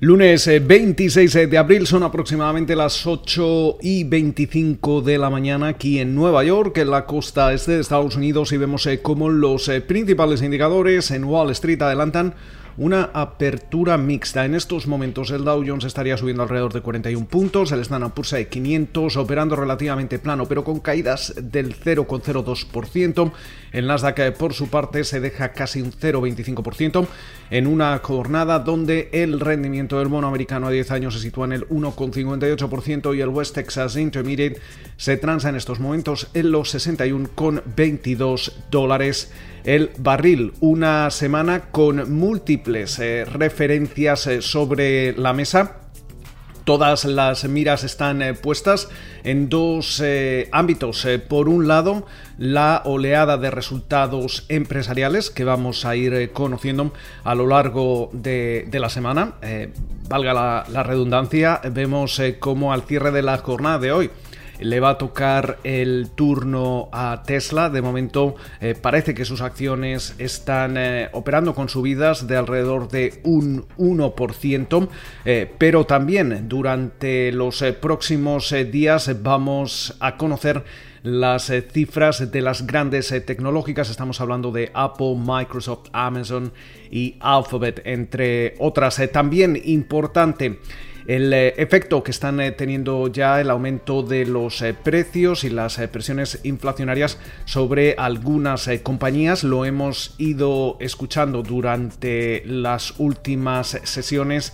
Lunes 26 eh, de abril son aproximadamente las 8 y 25 de la mañana aquí en Nueva York, en la costa este de Estados Unidos, y vemos eh, cómo los eh, principales indicadores en Wall Street adelantan una apertura mixta. En estos momentos el Dow Jones estaría subiendo alrededor de 41 puntos, el Standard Poor's de 500 operando relativamente plano, pero con caídas del 0,02%. El Nasdaq por su parte se deja casi un 0,25% en una jornada donde el rendimiento del bono americano a 10 años se sitúa en el 1,58% y el West Texas Intermediate se transa en estos momentos en los 61,22 dólares el barril. Una semana con múltiples eh, referencias eh, sobre la mesa. Todas las miras están eh, puestas en dos ámbitos. por un lado, la oleada de resultados empresariales que vamos a ir conociendo a lo largo de, la semana. valga la, la, redundancia, vemos cómo al cierre de la jornada de hoy le va a tocar el turno a Tesla. De momento eh, parece que sus acciones están eh, operando con subidas de alrededor de un 1%, eh, pero también durante los próximos días vamos a conocer las cifras de las grandes tecnológicas. Estamos hablando de Apple, Microsoft, Amazon y Alphabet, entre otras. también importante el eh, efecto que están eh, teniendo ya el aumento de los eh, precios y las presiones inflacionarias sobre algunas compañías. Lo hemos ido escuchando durante las últimas sesiones,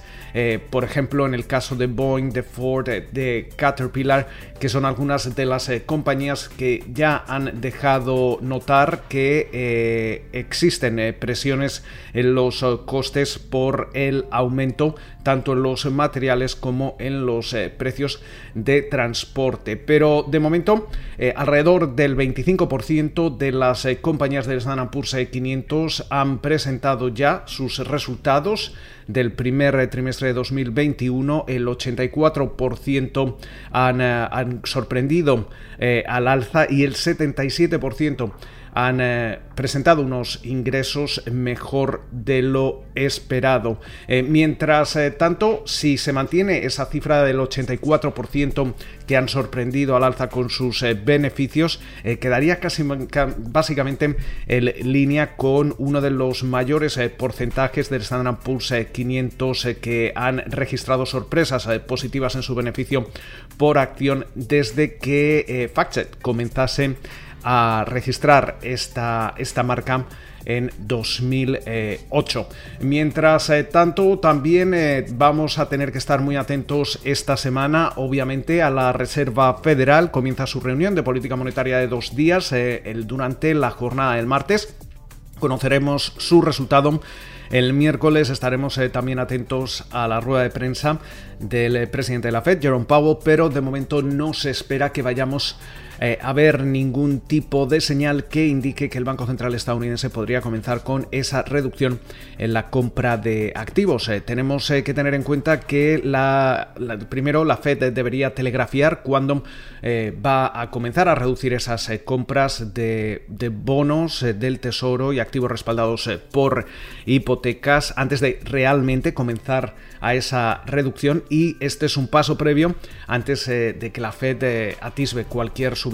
por ejemplo, en el caso de Boeing, de Ford, de Caterpillar, que son algunas de las compañías que ya han dejado notar que existen presiones en los costes por el aumento tanto en los materiales como en los eh, precios de transporte. Pero de momento, eh, alrededor del 25% de las eh, compañías del Standard Poor's 500 han presentado ya sus resultados del primer trimestre de 2021. El 84% han, han sorprendido al alza y el 77% han eh, presentado unos ingresos mejor de lo esperado. Eh, mientras eh, tanto, si se mantiene esa cifra del 84% que han sorprendido al alza con sus beneficios, quedaría casi básicamente en línea con uno de los mayores porcentajes del Standard Poor's 500 que han registrado sorpresas positivas en su beneficio por acción desde que FactSet comenzase a registrar esta, esta marca en 2008. Mientras eh, tanto, también eh, vamos a tener que estar muy atentos esta semana, obviamente, a la Reserva Federal. Comienza su reunión de política monetaria de dos días eh, el, durante la jornada del martes. Conoceremos su resultado. El miércoles estaremos también atentos a la rueda de prensa del presidente de la Fed, Jerome Powell, pero de momento no se espera que vayamos eh, haber ningún tipo de señal que indique que el Banco Central estadounidense podría comenzar con esa reducción en la compra de activos. Eh, tenemos eh, que tener en cuenta que primero la Fed debería telegrafiar cuando va a comenzar a reducir esas compras de, de bonos del Tesoro y activos respaldados por hipotecas antes de realmente comenzar a esa reducción y este es un paso previo antes de que la Fed atisbe cualquier subida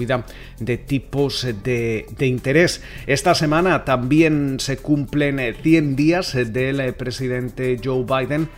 de tipos de, interés. Esta semana también se cumplen 100 días del presidente Joe Biden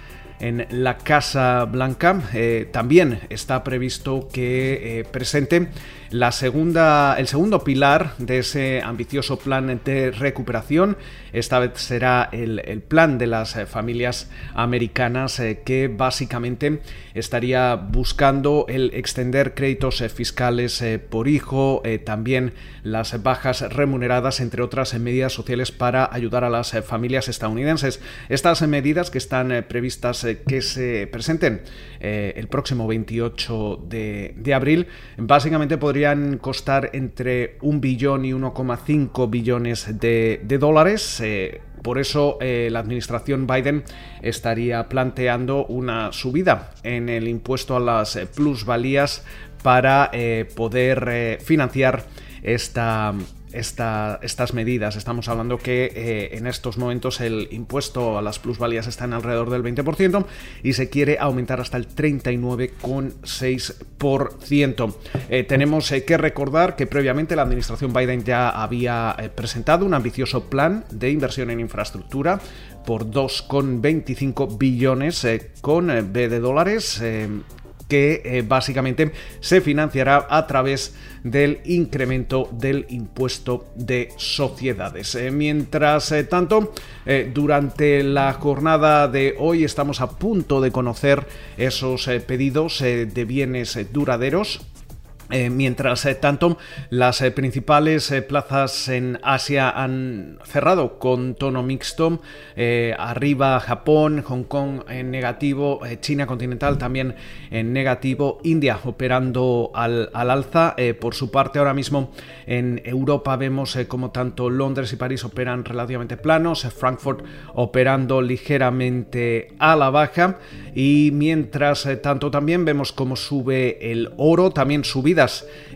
en la Casa Blanca. Eh, también está previsto que eh, presente la segunda, el segundo pilar de ese ambicioso plan de recuperación. Esta vez será el, plan de las eh, familias americanas que básicamente estaría buscando el extender créditos fiscales por hijo, también las bajas remuneradas, entre otras medidas sociales para ayudar a las familias estadounidenses. Estas medidas que están previstas que se presenten eh, el próximo 28 de, abril, básicamente podrían costar entre un billón y 1,5 billones de, dólares. Eh, por eso eh, la administración Biden estaría planteando una subida en el impuesto a las plusvalías para poder financiar esta estas medidas. Estamos hablando que en estos momentos el impuesto a las plusvalías está en alrededor del 20% y se quiere aumentar hasta el 39,6%. tenemos que recordar que previamente la administración Biden ya había presentado un ambicioso plan de inversión en infraestructura por 2,25 billones con B de dólares que eh, básicamente se financiará a través del incremento del impuesto de sociedades. Eh, mientras eh, tanto, durante la jornada de hoy estamos a punto de conocer esos pedidos de bienes duraderos eh, mientras eh, tanto, las eh, principales plazas en Asia han cerrado con tono mixto. arriba Japón, Hong Kong en negativo, China continental también en negativo, India operando al, alza. por su parte, ahora mismo en Europa vemos como tanto Londres y París operan relativamente planos, Frankfurt operando ligeramente a la baja. Y mientras tanto también vemos cómo sube el oro, también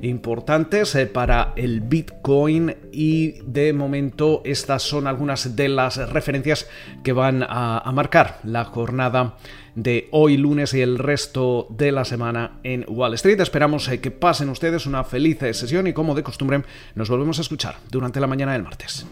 importantes eh, para el Bitcoin y de momento estas son algunas de las referencias que van a, marcar la jornada de hoy lunes y el resto de la semana en Wall Street. Esperamos eh, que pasen ustedes una feliz sesión y como de costumbre nos volvemos a escuchar durante la mañana del martes.